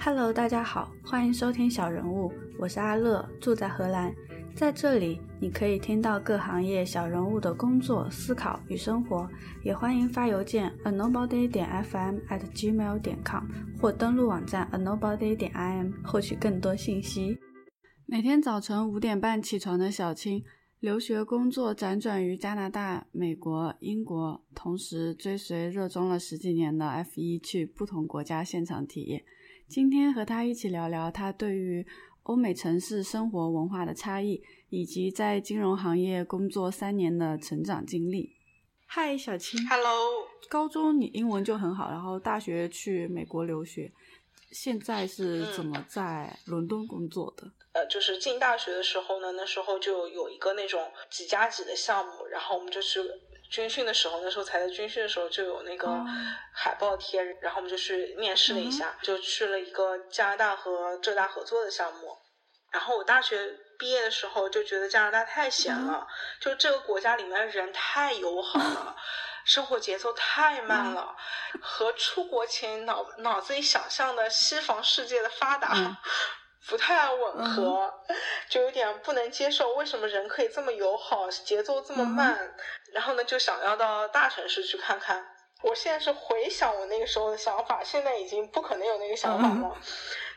Hello，大家好，欢迎收听小人物，我是阿乐，住在荷兰。在这里，你可以听到各行业小人物的工作、思考与生活。也欢迎发邮件 a nobody 点 fm at gmail 点 com 或登录网站 a nobody 点 im 获取更多信息。每天早晨五点半起床的小青，留学工作辗转于加拿大、美国、英国，同时追随热衷了十几年的 F 一去不同国家现场体验。今天和他一起聊聊他对于。欧美城市生活文化的差异，以及在金融行业工作三年的成长经历。嗨，小青。Hello。高中你英文就很好，然后大学去美国留学，现在是怎么在伦敦工作的？呃，就是进大学的时候呢，那时候就有一个那种几加几的项目，然后我们就去。军训的时候，那时候才在军训的时候就有那个海报贴，然后我们就去面试了一下，就去了一个加拿大和浙大合作的项目。然后我大学毕业的时候就觉得加拿大太闲了，就这个国家里面的人太友好了，生活节奏太慢了，和出国前脑脑子里想象的西方世界的发达。不太吻合，就有点不能接受。为什么人可以这么友好，节奏这么慢？然后呢，就想要到大城市去看看。我现在是回想我那个时候的想法，现在已经不可能有那个想法了。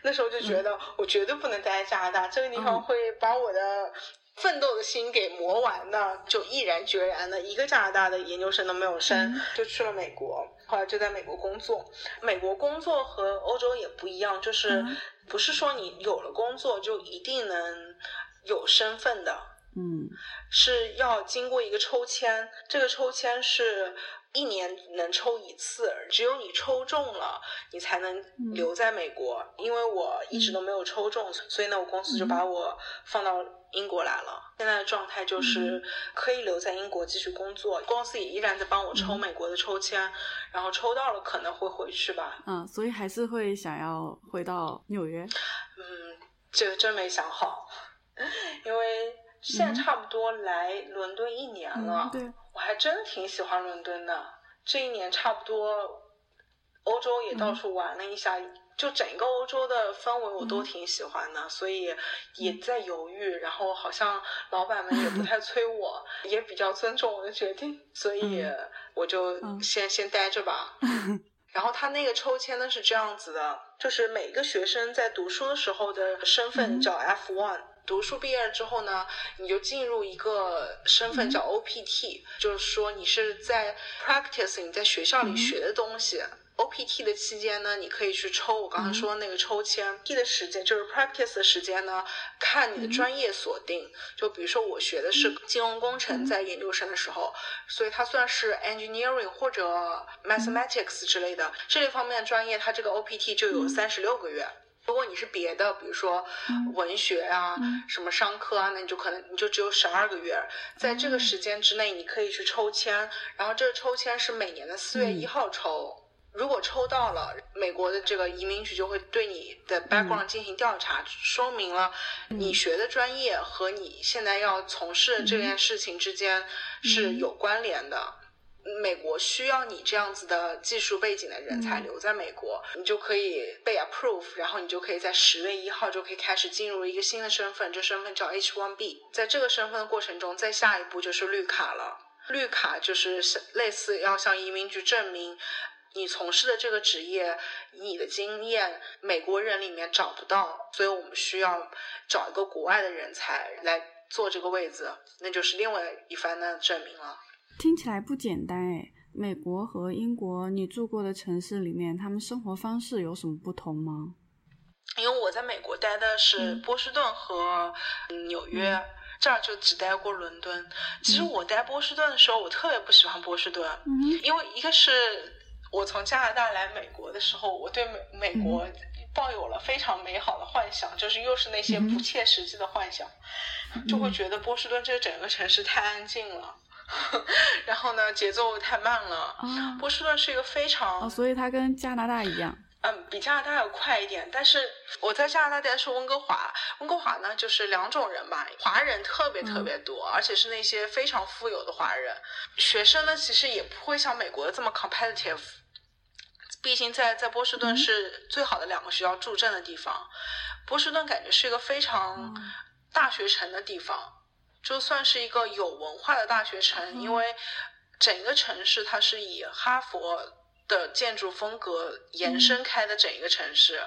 那时候就觉得，我绝对不能待在加拿大，这个地方会把我的奋斗的心给磨完的。就毅然决然的，一个加拿大的研究生都没有升，就去了美国。后来就在美国工作。美国工作和欧洲也不一样，就是。不是说你有了工作就一定能有身份的，嗯，是要经过一个抽签，这个抽签是一年能抽一次，只有你抽中了，你才能留在美国。因为我一直都没有抽中，所以呢，我公司就把我放到英国来了。现在的状态就是可以留在英国继续工作，公司也依然在帮我抽美国的抽签。然后抽到了可能会回去吧，嗯，所以还是会想要回到纽约。嗯，这个真没想好，因为现在差不多来伦敦一年了，对，我还真挺喜欢伦敦的。这一年差不多欧洲也到处玩了一下。就整个欧洲的氛围我都挺喜欢的，所以也在犹豫。然后好像老板们也不太 催我，也比较尊重我的决定，所以我就先先待着吧。然后他那个抽签呢是这样子的，就是每个学生在读书的时候的身份叫 F one，读书毕业了之后呢，你就进入一个身份叫 OPT，就是说你是在 practice 你在学校里学的东西。OPT 的期间呢，你可以去抽我刚才说的那个抽签。P 的时间就是 practice 的时间呢，看你的专业锁定。就比如说我学的是金融工程，在研究生的时候，所以它算是 engineering 或者 mathematics 之类的这类方面的专业，它这个 OPT 就有三十六个月。如果你是别的，比如说文学啊、什么商科啊，那你就可能你就只有十二个月。在这个时间之内，你可以去抽签，然后这个抽签是每年的四月一号抽。如果抽到了，美国的这个移民局就会对你的 background 进行调查，说明了你学的专业和你现在要从事这件事情之间是有关联的。美国需要你这样子的技术背景的人才留在美国，你就可以被 approve，然后你就可以在十月一号就可以开始进入一个新的身份，这身份叫 H1B。在这个身份的过程中，再下一步就是绿卡了。绿卡就是类似要向移民局证明。你从事的这个职业，你的经验，美国人里面找不到，所以我们需要找一个国外的人才来做这个位子，那就是另外一番的证明了。听起来不简单诶，美国和英国，你住过的城市里面，他们生活方式有什么不同吗？因为我在美国待的是波士顿和纽约，这儿就只待过伦敦。其实我待波士顿的时候，我特别不喜欢波士顿，因为一个是。我从加拿大来美国的时候，我对美美国抱有了非常美好的幻想，就是又是那些不切实际的幻想，就会觉得波士顿这整个城市太安静了，然后呢节奏太慢了。波士顿是一个非常，所以它跟加拿大一样，嗯，比加拿大要快一点。但是我在加拿大待的是温哥华，温哥华呢就是两种人吧，华人特别特别多，而且是那些非常富有的华人。学生呢其实也不会像美国的这么 competitive。毕竟在在波士顿是最好的两个学校助阵的地方。波士顿感觉是一个非常大学城的地方，就算是一个有文化的大学城，因为整个城市它是以哈佛的建筑风格延伸开的整一个城市，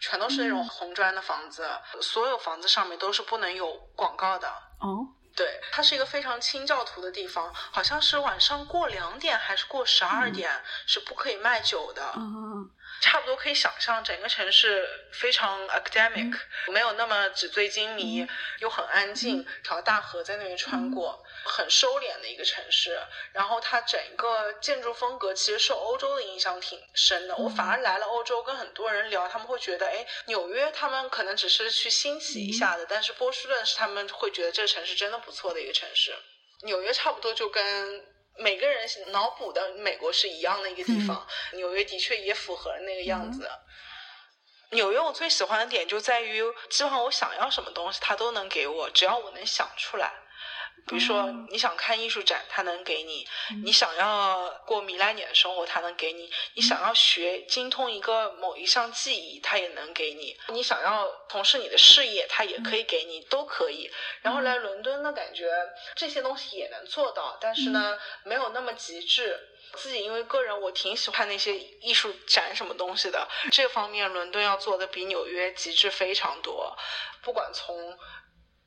全都是那种红砖的房子，所有房子上面都是不能有广告的。哦。对，它是一个非常清教徒的地方，好像是晚上过两点还是过十二点是不可以卖酒的。嗯差不多可以想象，整个城市非常 academic，没有那么纸醉金迷，又很安静，条大河在那边穿过，很收敛的一个城市。然后它整个建筑风格其实受欧洲的影响挺深的。我反而来了欧洲，跟很多人聊，他们会觉得，哎，纽约他们可能只是去欣喜一下的，但是波士顿是他们会觉得这个城市真的不错的一个城市。纽约差不多就跟。每个人脑补的美国是一样的一个地方，纽约的确也符合那个样子。纽约我最喜欢的点就在于，基本上我想要什么东西，它都能给我，只要我能想出来。比如说，你想看艺术展，他能给你；你想要过米兰年的生活，他能给你；你想要学精通一个某一项技艺，他也能给你；你想要从事你的事业，他也可以给你，都可以。然后来伦敦呢，感觉这些东西也能做到，但是呢，没有那么极致。自己因为个人，我挺喜欢那些艺术展什么东西的，这方面伦敦要做的比纽约极致非常多，不管从。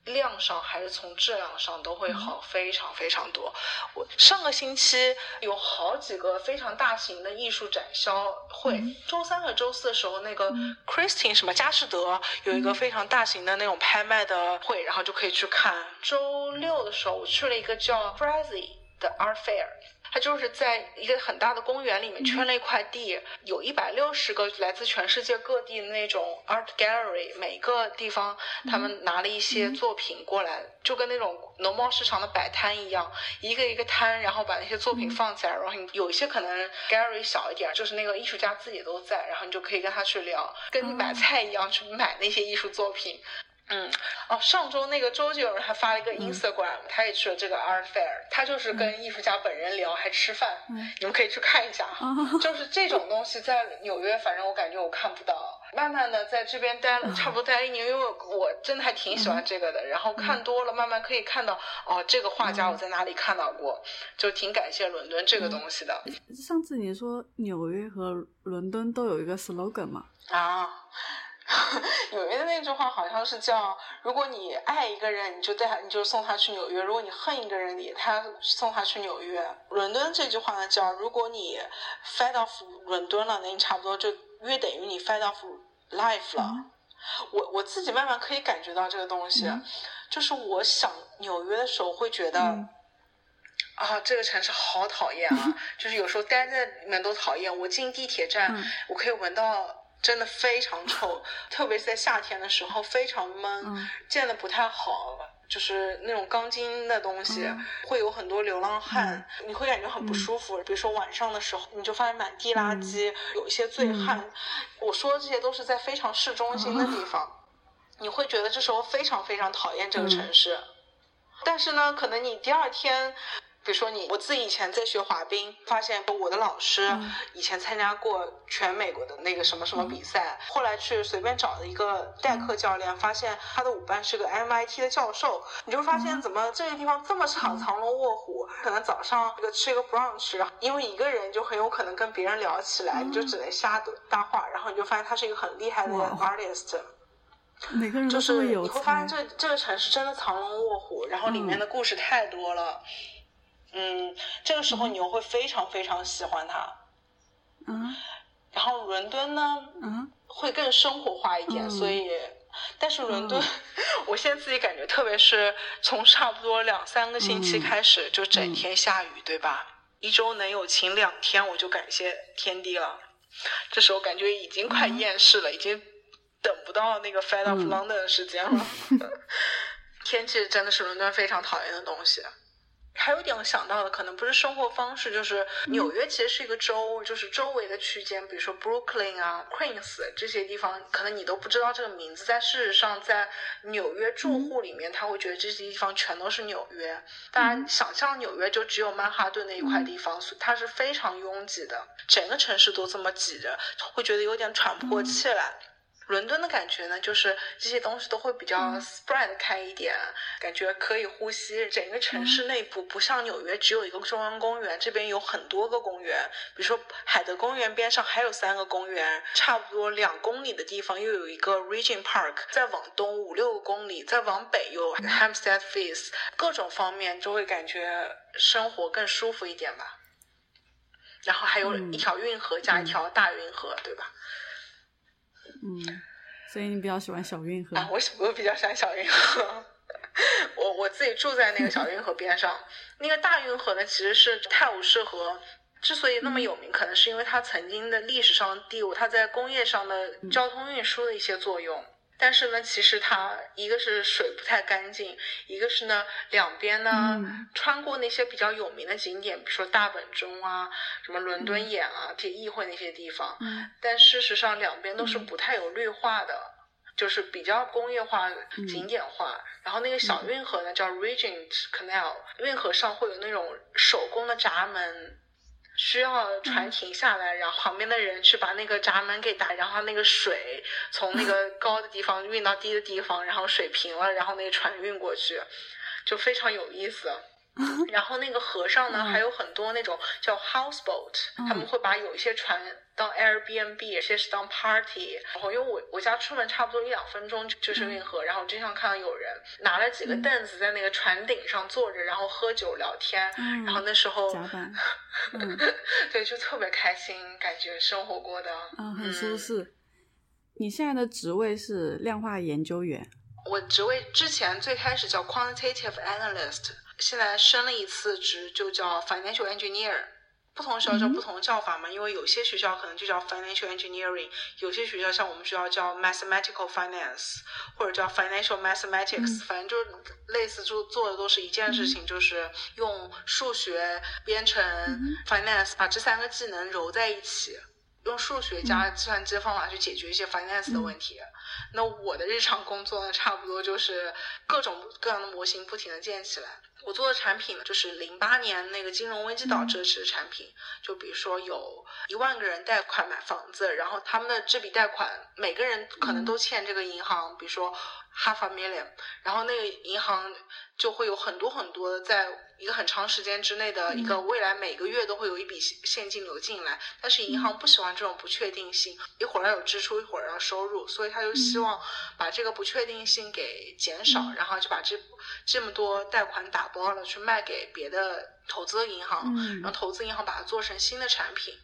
量上还是从质量上都会好非常非常多。我上个星期有好几个非常大型的艺术展销会，周三和周四的时候，那个 Christine 什么佳士得有一个非常大型的那种拍卖的会，然后就可以去看。周六的时候，我去了一个叫 f r a z y 的 Art Fair。它就是在一个很大的公园里面圈了一块地，有一百六十个来自全世界各地的那种 art gallery，每个地方他们拿了一些作品过来，就跟那种农贸市场的摆摊一样，一个一个摊，然后把那些作品放起来，然后有一些可能 gallery 小一点，就是那个艺术家自己都在，然后你就可以跟他去聊，跟你买菜一样去买那些艺术作品。嗯，哦，上周那个周杰伦还发了一个 Instagram，他也去了这个 Art Fair，他就是跟艺术家本人聊，还吃饭，嗯你们可以去看一下。就是这种东西在纽约，反正我感觉我看不到。慢慢的在这边待了差不多待了一年，因为我真的还挺喜欢这个的。然后看多了，慢慢可以看到，哦，这个画家我在哪里看到过，就挺感谢伦敦这个东西的。上次你说纽约和伦敦都有一个 slogan 嘛？啊。纽约的那句话好像是叫：如果你爱一个人，你就带他，你就送他去纽约；如果你恨一个人，你他送他去纽约。伦敦这句话呢叫：如果你 fed off 伦敦了，那你差不多就约等于你 fed off life 了。我我自己慢慢可以感觉到这个东西，就是我想纽约的时候会觉得，啊，这个城市好讨厌啊！就是有时候待在里面都讨厌。我进地铁站，我可以闻到。真的非常臭，特别是在夏天的时候非常闷，建的不太好，就是那种钢筋的东西，会有很多流浪汉，你会感觉很不舒服。比如说晚上的时候，你就发现满地垃圾，有一些醉汉。我说的这些都是在非常市中心的地方，你会觉得这时候非常非常讨厌这个城市。但是呢，可能你第二天。比如说你，我自己以前在学滑冰，发现我的老师以前参加过全美国的那个什么什么比赛，后来去随便找了一个代课教练，发现他的舞伴是个 MIT 的教授，你就发现怎么这个地方这么藏藏龙卧虎，可能早上这个吃一个 brunch，因为一个人就很有可能跟别人聊起来，你就只能瞎搭话，然后你就发现他是一个很厉害的 artist，每个人就是你会发现这这个城市真的藏龙卧虎，然后里面的故事太多了。嗯，这个时候你又会非常非常喜欢它，嗯，然后伦敦呢，嗯，会更生活化一点，所以，但是伦敦，我现在自己感觉，特别是从差不多两三个星期开始，就整天下雨，对吧？一周能有晴两天，我就感谢天地了。这时候感觉已经快厌世了，已经等不到那个 Fed of London 的时间了。天气真的是伦敦非常讨厌的东西。还有一点我想到的，可能不是生活方式，就是纽约其实是一个州，就是周围的区间，比如说 Brooklyn 啊、Queens 这些地方，可能你都不知道这个名字，但事实上在纽约住户里面，他会觉得这些地方全都是纽约。大家想象纽约就只有曼哈顿那一块地方，所以它是非常拥挤的，整个城市都这么挤着，会觉得有点喘不过气来。伦敦的感觉呢，就是这些东西都会比较 spread 开一点，感觉可以呼吸。整个城市内部不像纽约只有一个中央公园，这边有很多个公园。比如说海德公园边上还有三个公园，差不多两公里的地方又有一个 Regent Park。再往东五六个公里，再往北有 Hampstead Face，各种方面就会感觉生活更舒服一点吧。然后还有一条运河加一条大运河，对吧？嗯，所以你比较喜欢小运河？啊，我我比较喜欢小运河。我我自己住在那个小运河边上。那个大运河呢，其实是泰晤士河。之所以那么有名，可能是因为它曾经的历史上的地位，它在工业上的交通运输的一些作用。但是呢，其实它一个是水不太干净，一个是呢两边呢穿过那些比较有名的景点，比如说大本钟啊、什么伦敦眼啊、这些议会那些地方。但事实上两边都是不太有绿化的，就是比较工业化、景点化。然后那个小运河呢叫 Regent Canal，运河上会有那种手工的闸门。需要船停下来，然后旁边的人去把那个闸门给打，然后那个水从那个高的地方运到低的地方，然后水平了，然后那个船运过去，就非常有意思。然后那个河上呢，还有很多那种叫 houseboat，他们会把有一些船当 Airbnb，有些是当 party。然后因为我我家出门差不多一两分钟就是运河，然后经常看到有人拿了几个凳子在那个船顶上坐着，然后喝酒聊天。然后那时候，对，就特别开心，感觉生活过的嗯很舒适。你现在的职位是量化研究员？我职位之前最开始叫 quantitative analyst。现在升了一次职，就叫 financial engineer。不同学校叫不同叫法嘛，因为有些学校可能就叫 financial engineering，有些学校像我们学校叫 mathematical finance，或者叫 financial mathematics，反正就是类似，就做的都是一件事情，就是用数学编程 finance，把这三个技能揉在一起，用数学加计算机的方法去解决一些 finance 的问题。那我的日常工作呢，差不多就是各种各样的模型不停的建起来。我做的产品呢，就是零八年那个金融危机导致的产品。就比如说，有一万个人贷款买房子，然后他们的这笔贷款，每个人可能都欠这个银行，比如说 half a million，然后那个银行就会有很多很多在一个很长时间之内的一个未来，每个月都会有一笔现金流进来。但是银行不喜欢这种不确定性，一会儿要有支出，一会儿要收入，所以他就希望把这个不确定性给减少，然后就把这这么多贷款打。包了去卖给别的投资银行，然后投资银行把它做成新的产品，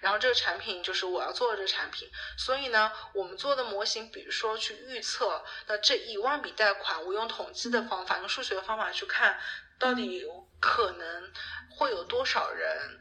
然后这个产品就是我要做的这个产品。所以呢，我们做的模型，比如说去预测，那这一万笔贷款，我用统计的方法，用数学的方法去看，到底可能会有多少人。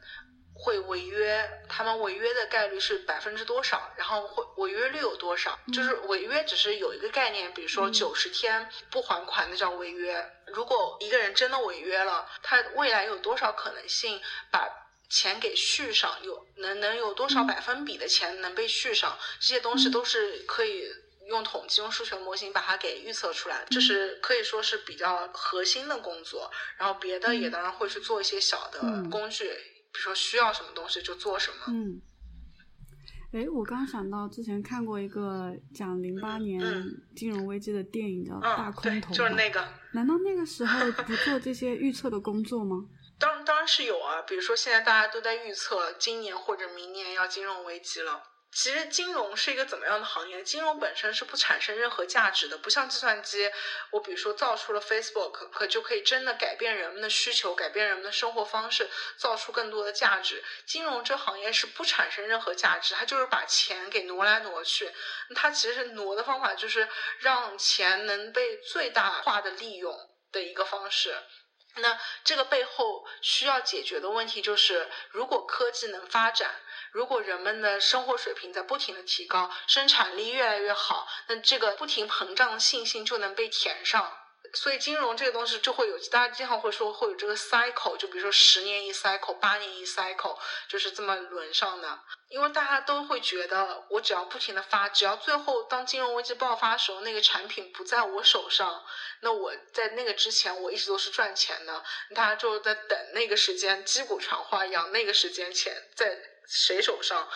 会违约，他们违约的概率是百分之多少？然后会违约率有多少？就是违约只是有一个概念，比如说九十天不还款，那叫违约。如果一个人真的违约了，他未来有多少可能性把钱给续上？有能能有多少百分比的钱能被续上？这些东西都是可以用统计、用数学模型把它给预测出来。这是可以说是比较核心的工作。然后别的也当然会去做一些小的工具。比如说需要什么东西就做什么。嗯，哎，我刚想到之前看过一个讲零八年金融危机的电影，叫《大空头》，就是那个。难道那个时候不做这些预测的工作吗？当当然是有啊，比如说现在大家都在预测今年或者明年要金融危机了。其实金融是一个怎么样的行业？金融本身是不产生任何价值的，不像计算机，我比如说造出了 Facebook，可就可以真的改变人们的需求，改变人们的生活方式，造出更多的价值。金融这行业是不产生任何价值，它就是把钱给挪来挪去。它其实挪的方法就是让钱能被最大化的利用的一个方式。那这个背后需要解决的问题就是，如果科技能发展。如果人们的生活水平在不停的提高，生产力越来越好，那这个不停膨胀的信心就能被填上。所以金融这个东西就会有，大家经常会说会有这个 cycle，就比如说十年一 cycle，八年一 cycle，就是这么轮上的。因为大家都会觉得，我只要不停的发，只要最后当金融危机爆发的时候，那个产品不在我手上，那我在那个之前我一直都是赚钱的。大家就在等那个时间，击鼓传花一样，那个时间钱在谁手上，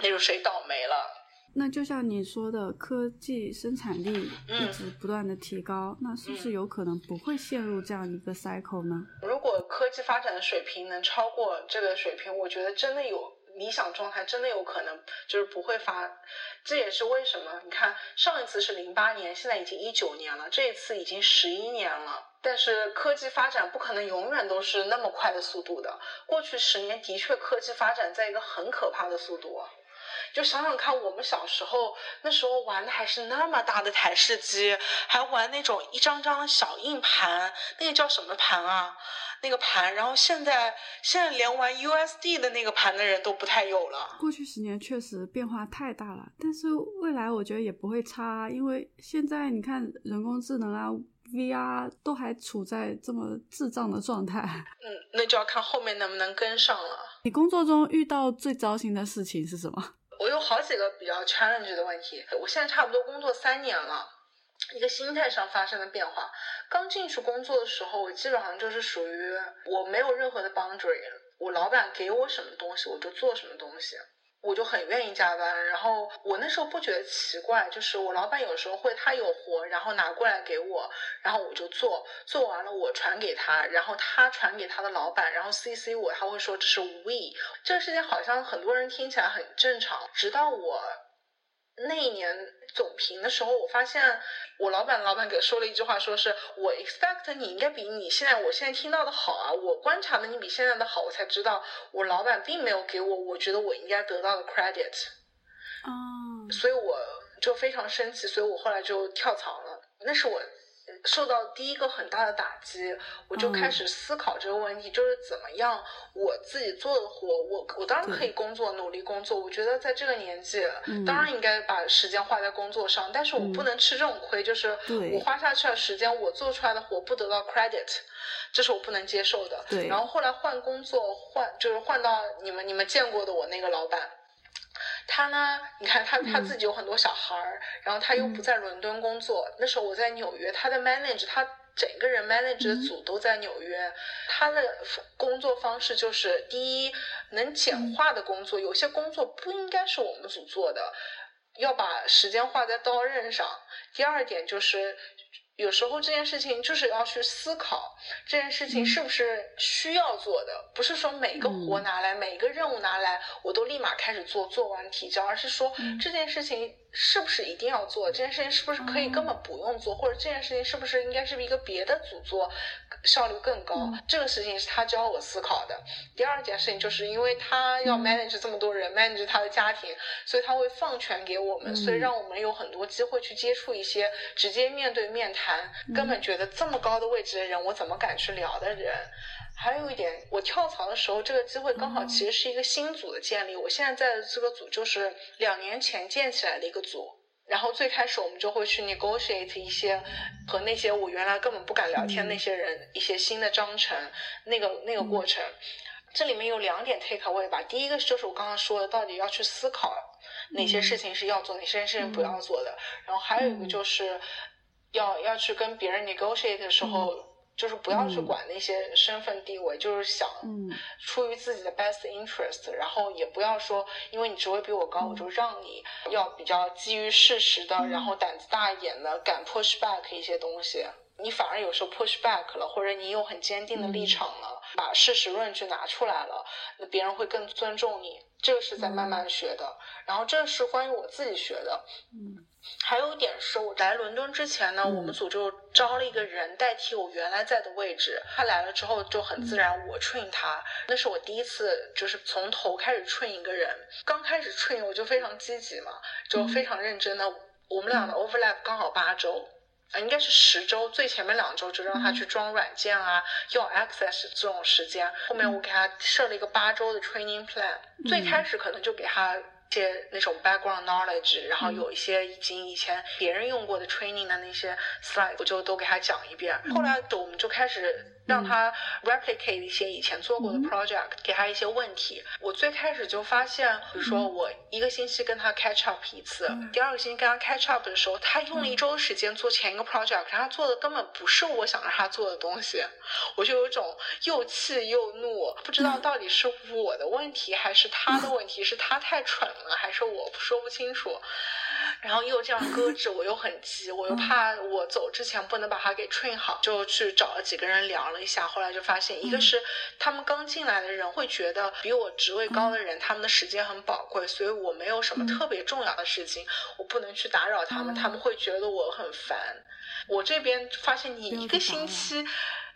那就谁倒霉了。那就像你说的，科技生产力一直不断的提高，那是不是有可能不会陷入这样一个 cycle 呢？如果科技发展的水平能超过这个水平，我觉得真的有理想状态，真的有可能就是不会发。这也是为什么，你看上一次是零八年，现在已经一九年了，这一次已经十一年了。但是科技发展不可能永远都是那么快的速度的，过去十年的确科技发展在一个很可怕的速度。就想想看，我们小时候那时候玩的还是那么大的台式机，还玩那种一张张小硬盘，那个叫什么盘啊？那个盘。然后现在现在连玩 USD 的那个盘的人都不太有了。过去十年确实变化太大了，但是未来我觉得也不会差，因为现在你看人工智能啊、VR 都还处在这么智障的状态。嗯，那就要看后面能不能跟上了。你工作中遇到最糟心的事情是什么？我有好几个比较 challenge 的问题。我现在差不多工作三年了，一个心态上发生的变化。刚进去工作的时候，我基本上就是属于我没有任何的 boundary，我老板给我什么东西我就做什么东西。我就很愿意加班，然后我那时候不觉得奇怪，就是我老板有时候会他有活，然后拿过来给我，然后我就做，做完了我传给他，然后他传给他的老板，然后 CC 我，他会说这是 we，这个事情好像很多人听起来很正常，直到我。那一年总评的时候，我发现我老板老板给说了一句话，说是我 expect 你应该比你现在我现在听到的好啊，我观察的你比现在的好，我才知道我老板并没有给我我觉得我应该得到的 credit，哦，所以我就非常生气，所以我后来就跳槽了，那是我。受到第一个很大的打击，我就开始思考这个问题，就是怎么样我自己做的活，我我当然可以工作，努力工作。我觉得在这个年纪，当然应该把时间花在工作上，但是我不能吃这种亏，就是我花下去的时间，我做出来的活不得到 credit，这是我不能接受的。然后后来换工作，换就是换到你们你们见过的我那个老板。他呢？你看他他自己有很多小孩儿，然后他又不在伦敦工作。那时候我在纽约，他的 manage 他整个人 manage 的组都在纽约。他的工作方式就是：第一，能简化的工作，有些工作不应该是我们组做的，要把时间花在刀刃上；第二点就是。有时候这件事情就是要去思考，这件事情是不是需要做的，不是说每个活拿来，每个任务拿来，我都立马开始做，做完提交，而是说这件事情。是不是一定要做这件事情？是不是可以根本不用做？或者这件事情是不是应该是一个别的组做，效率更高？这个事情是他教我思考的。第二件事情就是因为他要 manage 这么多人，manage 他的家庭，所以他会放权给我们，所以让我们有很多机会去接触一些直接面对面谈，根本觉得这么高的位置的人，我怎么敢去聊的人。还有一点，我跳槽的时候，这个机会刚好其实是一个新组的建立。我现在在的这个组就是两年前建起来的一个组。然后最开始我们就会去 negotiate 一些和那些我原来根本不敢聊天那些人一些新的章程，那个那个过程。这里面有两点 take away 吧。第一个就是我刚刚说的，到底要去思考哪些事情是要做，哪些事情不要做的。然后还有一个就是要要去跟别人 negotiate 的时候。就是不要去管那些身份地位，就是想出于自己的 best interest，然后也不要说因为你职位比我高，我就让你，要比较基于事实的，然后胆子大一点的，敢 push back 一些东西。你反而有时候 push back 了，或者你有很坚定的立场了，把事实论据拿出来了，那别人会更尊重你。这个是在慢慢学的，然后这是关于我自己学的。嗯。还有一点是，我来伦敦之前呢，我们组就招了一个人代替我原来在的位置。他来了之后就很自然，我 train 他。那是我第一次，就是从头开始 train 一个人。刚开始 train 我就非常积极嘛，就非常认真的。我们俩的 overlap 刚好八周，啊，应该是十周。最前面两周就让他去装软件啊，用 access 这种时间。后面我给他设了一个八周的 training plan。最开始可能就给他。些那种 background knowledge，然后有一些已经以前别人用过的 training 的那些 slide，我就都给他讲一遍。后来我们就开始。让他 replicate 一些以前做过的 project，给他一些问题。我最开始就发现，比如说我一个星期跟他 catch up 一次，第二个星期跟他 catch up 的时候，他用了一周的时间做前一个 project，他做的根本不是我想让他做的东西，我就有一种又气又怒，不知道到底是我的问题还是他的问题，是他太蠢了，还是我说不清楚。然后又这样搁置，我又很急，我又怕我走之前不能把它给 train 好，就去找了几个人聊了一下。后来就发现，一个是他们刚进来的人会觉得比我职位高的人，他们的时间很宝贵，所以我没有什么特别重要的事情，我不能去打扰他们，他们会觉得我很烦。我这边发现你一个星期，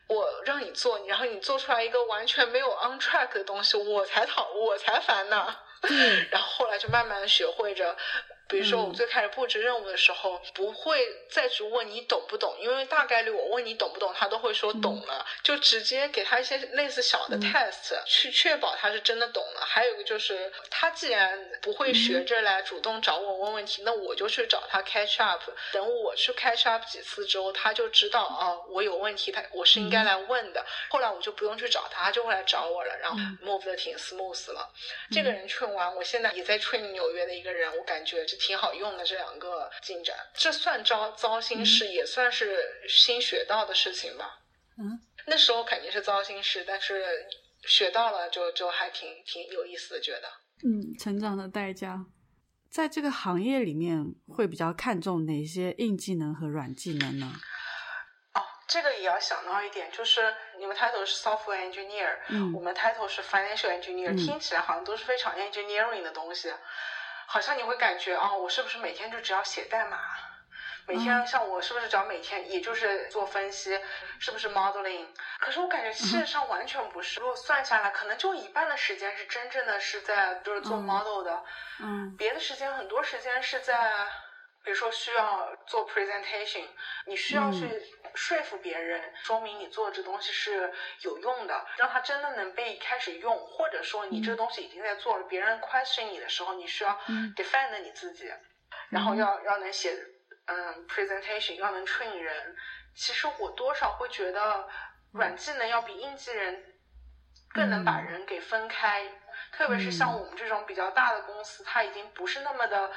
我让你做，然后你做出来一个完全没有 on track 的东西，我才讨我才烦呢。然后后来就慢慢的学会着。比如说，我最开始布置任务的时候，不会再去问你懂不懂，因为大概率我问你懂不懂，他都会说懂了，就直接给他一些类似小的 test，去确保他是真的懂了。还有一个就是，他既然不会学着来主动找我问问题，那我就去找他 catch up。等我去 catch up 几次之后，他就知道啊，我有问题，他我是应该来问的。后来我就不用去找他，他就会来找我了，然后 move 的挺 smooth 了。这个人 train 完，我现在也在 train 纽约的一个人，我感觉这。挺好用的这两个进展，这算糟糟心事，也算是新学到的事情吧。嗯，那时候肯定是糟心事，但是学到了就就还挺挺有意思的，觉得。嗯，成长的代价，在这个行业里面会比较看重哪些硬技能和软技能呢？哦，这个也要想到一点，就是你们 title 是 software engineer，嗯，我们 title 是 financial engineer，听起来好像都是非常 engineering 的东西。好像你会感觉啊，我是不是每天就只要写代码？每天像我是不是只要每天也就是做分析？是不是 modeling？可是我感觉事实上完全不是。如果算下来，可能就一半的时间是真正的是在就是做 model 的，嗯，别的时间很多时间是在。比如说需要做 presentation，你需要去说服别人，说明你做这东西是有用的，让他真的能被开始用，或者说你这东西已经在做了，别人 question 你的时候，你需要 defend 你自己，然后要要能写嗯 presentation，要能 train 人。其实我多少会觉得软技能要比硬技能更能把人给分开，特别是像我们这种比较大的公司，它已经不是那么的。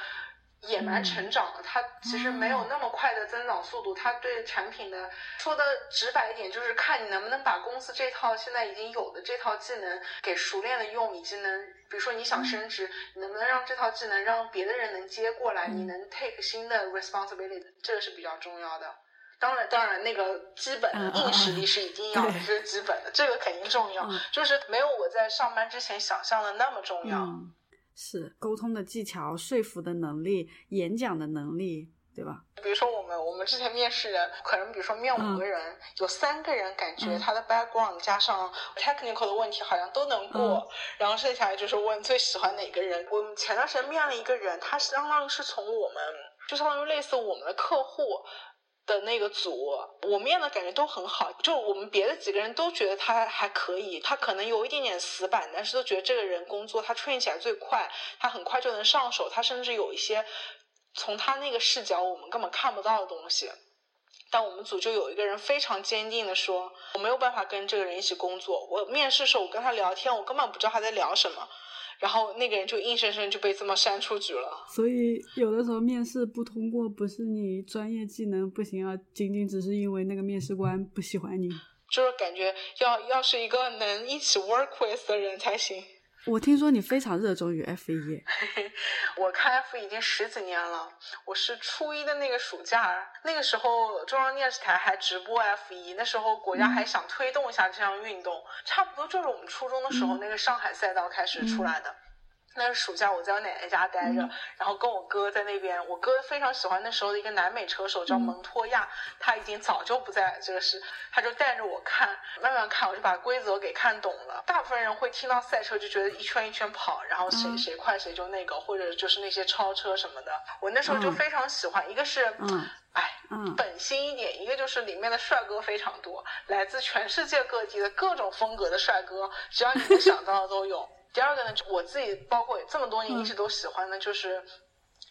野蛮成长的，它其实没有那么快的增长速度。它对产品的说的直白一点，就是看你能不能把公司这套现在已经有的这套技能给熟练的用，以及能，比如说你想升职，你能不能让这套技能让别的人能接过来，你能 take 新的 responsibility，这个是比较重要的。当然，当然，那个基本的硬实力是一定要的，这是基本的，这个肯定重要，就是没有我在上班之前想象的那么重要。是沟通的技巧、说服的能力、演讲的能力，对吧？比如说我们，我们之前面试人，可能比如说面五个人，有三个人感觉他的 background 加上 technical 的问题好像都能过，然后剩下来就是问最喜欢哪个人。我们前段时间面了一个人，他相当于是从我们，就相当于类似我们的客户。的那个组，我面的感觉都很好，就我们别的几个人都觉得他还可以，他可能有一点点死板，但是都觉得这个人工作他 train 起来最快，他很快就能上手，他甚至有一些从他那个视角我们根本看不到的东西。但我们组就有一个人非常坚定的说，我没有办法跟这个人一起工作。我面试时候我跟他聊天，我根本不知道他在聊什么。然后那个人就硬生生就被这么删出局了。所以有的时候面试不通过，不是你专业技能不行啊，仅仅只是因为那个面试官不喜欢你。就是感觉要要是一个能一起 work with 的人才行。我听说你非常热衷于 F 一。我看 F 已经十几年了。我是初一的那个暑假，那个时候中央电视台还直播 F 一，那时候国家还想推动一下这项运动，差不多就是我们初中的时候那个上海赛道开始出来的。那是暑假，我在我奶奶家待着，然后跟我哥在那边。我哥非常喜欢那时候的一个南美车手，叫蒙托亚，他已经早就不在这个是，他就带着我看，慢慢看，我就把规则给看懂了。大部分人会听到赛车就觉得一圈一圈跑，然后谁谁快谁就那个，或者就是那些超车什么的。我那时候就非常喜欢，一个是，哎，本心一点，一个就是里面的帅哥非常多，来自全世界各地的各种风格的帅哥，只要你能想到的都有。第二个呢，我自己包括这么多年一直都喜欢的就是。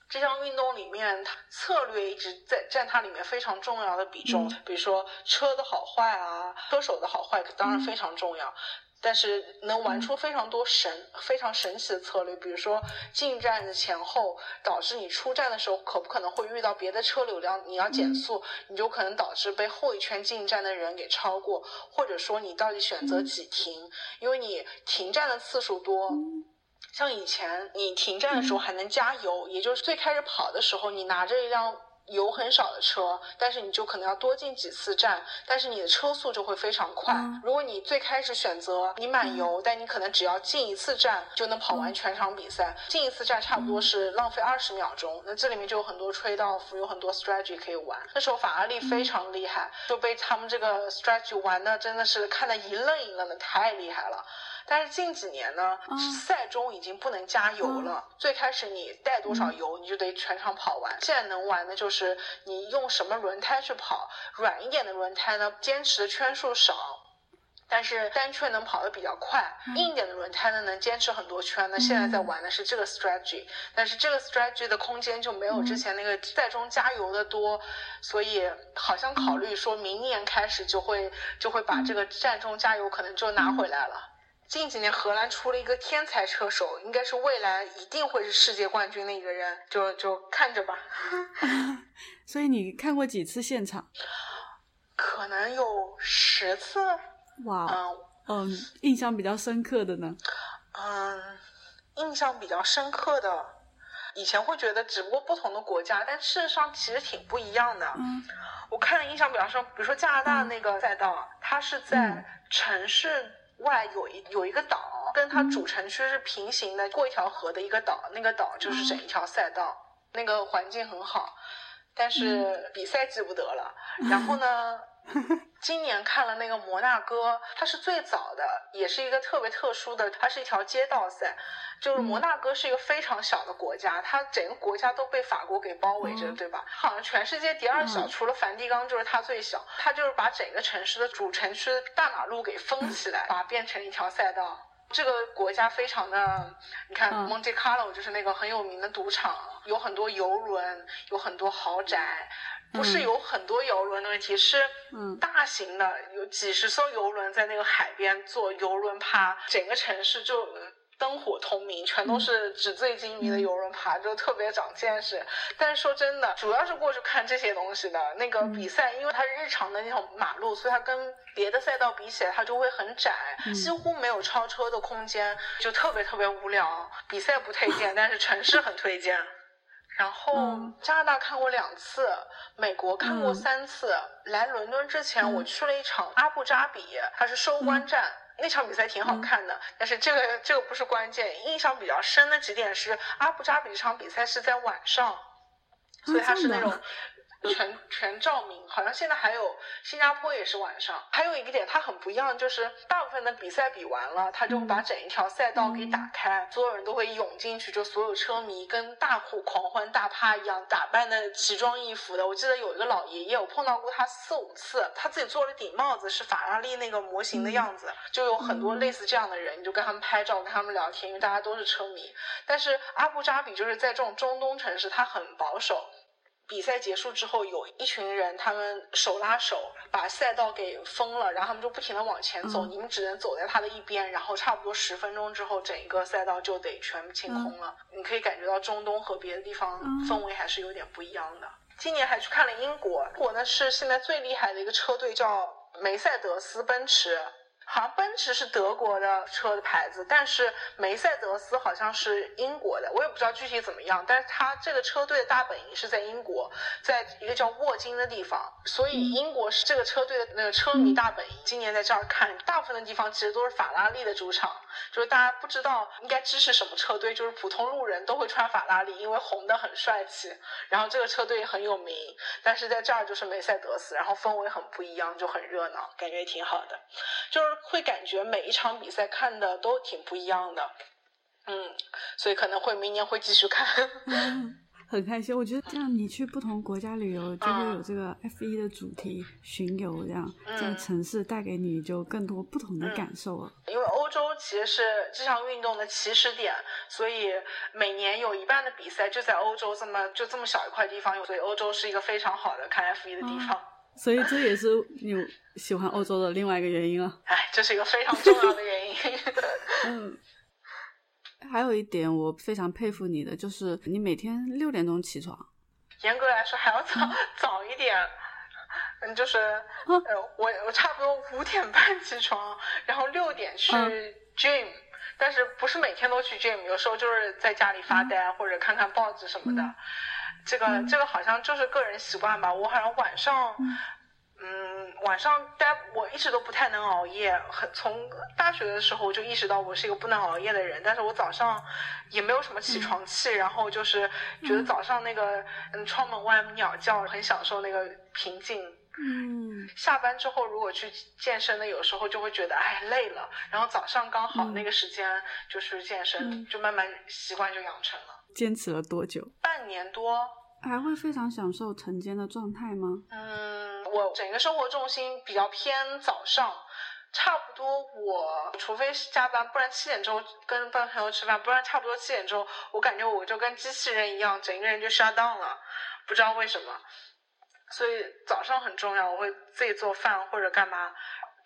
这项运动里面，它策略一直在占它里面非常重要的比重。比如说车的好坏啊，车手的好坏当然非常重要，但是能玩出非常多神、非常神奇的策略。比如说进站的前后，导致你出站的时候可不可能会遇到别的车流量，你要减速，你就可能导致被后一圈进站的人给超过，或者说你到底选择几停，因为你停站的次数多。像以前你停站的时候还能加油，也就是最开始跑的时候，你拿着一辆油很少的车，但是你就可能要多进几次站，但是你的车速就会非常快。如果你最开始选择你满油，但你可能只要进一次站就能跑完全场比赛，进一次站差不多是浪费二十秒钟，那这里面就有很多 trade off，有很多 strategy 可以玩。那时候法拉利非常厉害，就被他们这个 strategy 玩的真的是看得一愣一愣的，太厉害了。但是近几年呢，赛中已经不能加油了。最开始你带多少油，你就得全场跑完。现在能玩的就是你用什么轮胎去跑，软一点的轮胎呢，坚持的圈数少，但是单圈能跑得比较快；硬一点的轮胎呢，能坚持很多圈。那现在在玩的是这个 strategy，但是这个 strategy 的空间就没有之前那个赛中加油的多，所以好像考虑说明年开始就会就会把这个站中加油可能就拿回来了。近几年，荷兰出了一个天才车手，应该是未来一定会是世界冠军的一个人，就就看着吧。所以你看过几次现场？可能有十次。哇，嗯嗯，印象比较深刻的呢？嗯，印象比较深刻的，以前会觉得只不过不同的国家，但事实上其实挺不一样的。嗯，我看了印象比较深，比如说加拿大那个赛道，它是在城市。外有一有一个岛，跟它主城区是平行的，过一条河的一个岛，那个岛就是整一条赛道，那个环境很好，但是比赛记不得了。然后呢？今年看了那个摩纳哥，它是最早的，也是一个特别特殊的，它是一条街道赛。就是摩纳哥是一个非常小的国家，它整个国家都被法国给包围着，对吧？好像全世界第二小，除了梵蒂冈就是它最小。它就是把整个城市的主城区大马路给封起来，把它变成一条赛道。这个国家非常的，你看 Monte Carlo 就是那个很有名的赌场，有很多游轮，有很多豪宅。不是有很多游轮的问题，是大型的，有几十艘游轮在那个海边做游轮趴，整个城市就灯火通明，全都是纸醉金迷的游轮趴，就特别长见识。但是说真的，主要是过去看这些东西的。那个比赛，因为它是日常的那种马路，所以它跟别的赛道比起来，它就会很窄，几乎没有超车的空间，就特别特别无聊。比赛不推荐，但是城市很推荐。然后加拿大看过两次，美国看过三次。来伦敦之前，我去了一场阿布扎比，它是收官战，那场比赛挺好看的。但是这个这个不是关键，印象比较深的几点是阿布扎比这场比赛是在晚上，所以它是那种。全 全照明，好像现在还有新加坡也是晚上。还有一个点，它很不一样，就是大部分的比赛比完了，它就会把整一条赛道给打开，所有人都会涌进去，就所有车迷跟大呼狂欢大趴一样，打扮的奇装异服的。我记得有一个老爷爷，我碰到过他四五次，他自己做了顶帽子，是法拉利那个模型的样子，就有很多类似这样的人，你就跟他们拍照，跟他们聊天，因为大家都是车迷。但是阿布扎比就是在这种中东城市，它很保守。比赛结束之后，有一群人，他们手拉手把赛道给封了，然后他们就不停的往前走，你们只能走在他的一边，然后差不多十分钟之后，整一个赛道就得全部清空了。你可以感觉到中东和别的地方氛围还是有点不一样的。今年还去看了英国，英国呢是现在最厉害的一个车队，叫梅赛德斯奔驰。好像奔驰是德国的车的牌子，但是梅赛德斯好像是英国的，我也不知道具体怎么样。但是它这个车队的大本营是在英国，在一个叫沃金的地方，所以英国是这个车队的那个车迷大本营。今年在这儿看，大部分的地方其实都是法拉利的主场，就是大家不知道应该支持什么车队，就是普通路人都会穿法拉利，因为红的很帅气，然后这个车队很有名。但是在这儿就是梅赛德斯，然后氛围很不一样，就很热闹，感觉也挺好的，就是。会感觉每一场比赛看的都挺不一样的，嗯，所以可能会明年会继续看。很开心。我觉得这样你去不同国家旅游，就会有这个 F 一的主题巡游，这样这样城市带给你就更多不同的感受了。因为欧洲其实是这项运动的起始点，所以每年有一半的比赛就在欧洲这么就这么小一块地方，所以欧洲是一个非常好的看 F 一的地方。所以这也是你喜欢欧洲的另外一个原因啊！哎，这是一个非常重要的原因。嗯，还有一点我非常佩服你的，就是你每天六点钟起床。严格来说还要早早一点，嗯，就是呃，我我差不多五点半起床，然后六点去 gym，但是不是每天都去 gym，有时候就是在家里发呆或者看看报纸什么的。这个这个好像就是个人习惯吧，我好像晚上，嗯，晚上待我一直都不太能熬夜，很从大学的时候就意识到我是一个不能熬夜的人，但是我早上也没有什么起床气，然后就是觉得早上那个嗯窗门外鸟叫很享受那个平静，嗯，下班之后如果去健身的，有时候就会觉得哎累了，然后早上刚好那个时间就是健身，就慢慢习惯就养成了。坚持了多久？半年多。还会非常享受晨间的状态吗？嗯，我整个生活重心比较偏早上，差不多我除非是加班，不然七点钟跟跟朋友吃饭，不然差不多七点钟，我感觉我就跟机器人一样，整个人就 shut down 了，不知道为什么。所以早上很重要，我会自己做饭或者干嘛，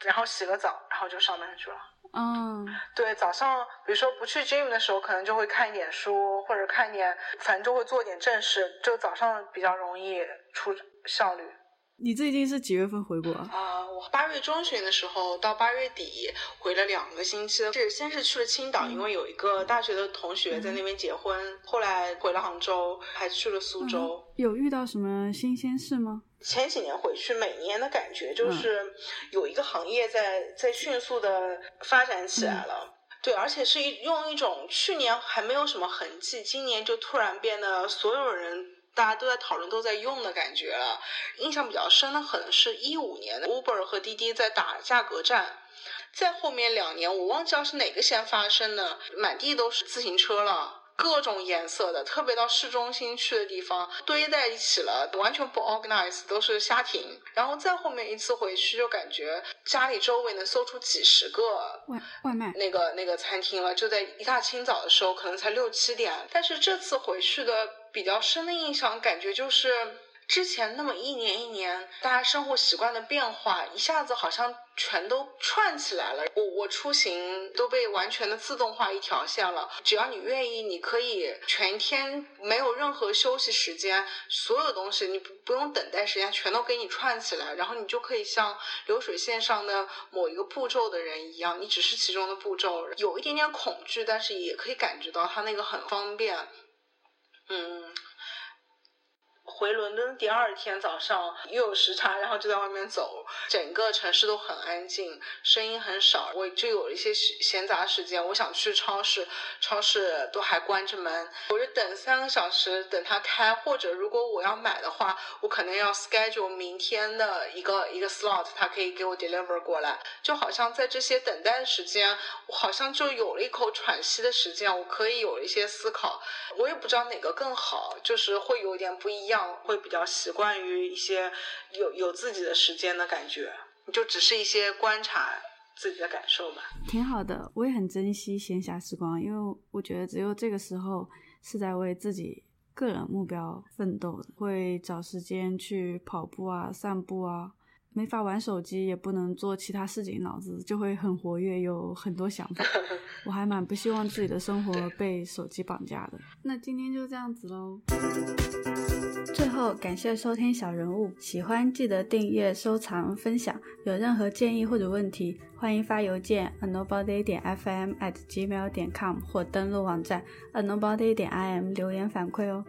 然后洗个澡，然后就上班去了。嗯，对，早上比如说不去 gym 的时候，可能就会看一点书，或者看一点，反正就会做点正事，就早上比较容易出效率。你最近是几月份回国啊？我八月中旬的时候到八月底回了两个星期，是先是去了青岛，因为有一个大学的同学在那边结婚，后来回了杭州，还去了苏州。有遇到什么新鲜事吗？前几年回去，每年的感觉就是有一个行业在在迅速的发展起来了。对，而且是一用一种去年还没有什么痕迹，今年就突然变得所有人。大家都在讨论，都在用的感觉了。印象比较深的可能是一五年的 Uber 和滴滴在打价格战，再后面两年我忘记了是哪个先发生的，满地都是自行车了，各种颜色的，特别到市中心去的地方堆在一起了，完全不 organize，都是瞎停。然后再后面一次回去，就感觉家里周围能搜出几十个外外卖那个那个餐厅了，就在一大清早的时候，可能才六七点。但是这次回去的。比较深的印象，感觉就是之前那么一年一年，大家生活习惯的变化，一下子好像全都串起来了。我我出行都被完全的自动化一条线了，只要你愿意，你可以全天没有任何休息时间，所有东西你不不用等待时间，全都给你串起来，然后你就可以像流水线上的某一个步骤的人一样，你只是其中的步骤，有一点点恐惧，但是也可以感觉到它那个很方便。嗯，回伦敦第二天早上又有时差，然后就在外面走，整个城市都很安静，声音很少，我就有一些闲杂时间，我想去超市，超市都还关着门，我就等三个小时等它开，或者如果我要买的话，我可能要 schedule 明天的一个一个 slot，它可以给我 deliver 过来，就好像在这些等待时间，我好像就有了一口喘息的时间，我可以有一些思考，我也不知道哪个更好，就是会有点不一样。会比较习惯于一些有有自己的时间的感觉，就只是一些观察自己的感受吧。挺好的，我也很珍惜闲暇时光，因为我觉得只有这个时候是在为自己个人目标奋斗的，会找时间去跑步啊、散步啊。没法玩手机，也不能做其他事情，脑子就会很活跃，有很多想法。我还蛮不希望自己的生活被手机绑架的。那今天就这样子喽。最后，感谢收听小人物，喜欢记得订阅、收藏、分享。有任何建议或者问题，欢迎发邮件 a nobody 点 fm at gmail 点 com 或登录网站 a nobody 点 im 留言反馈哦。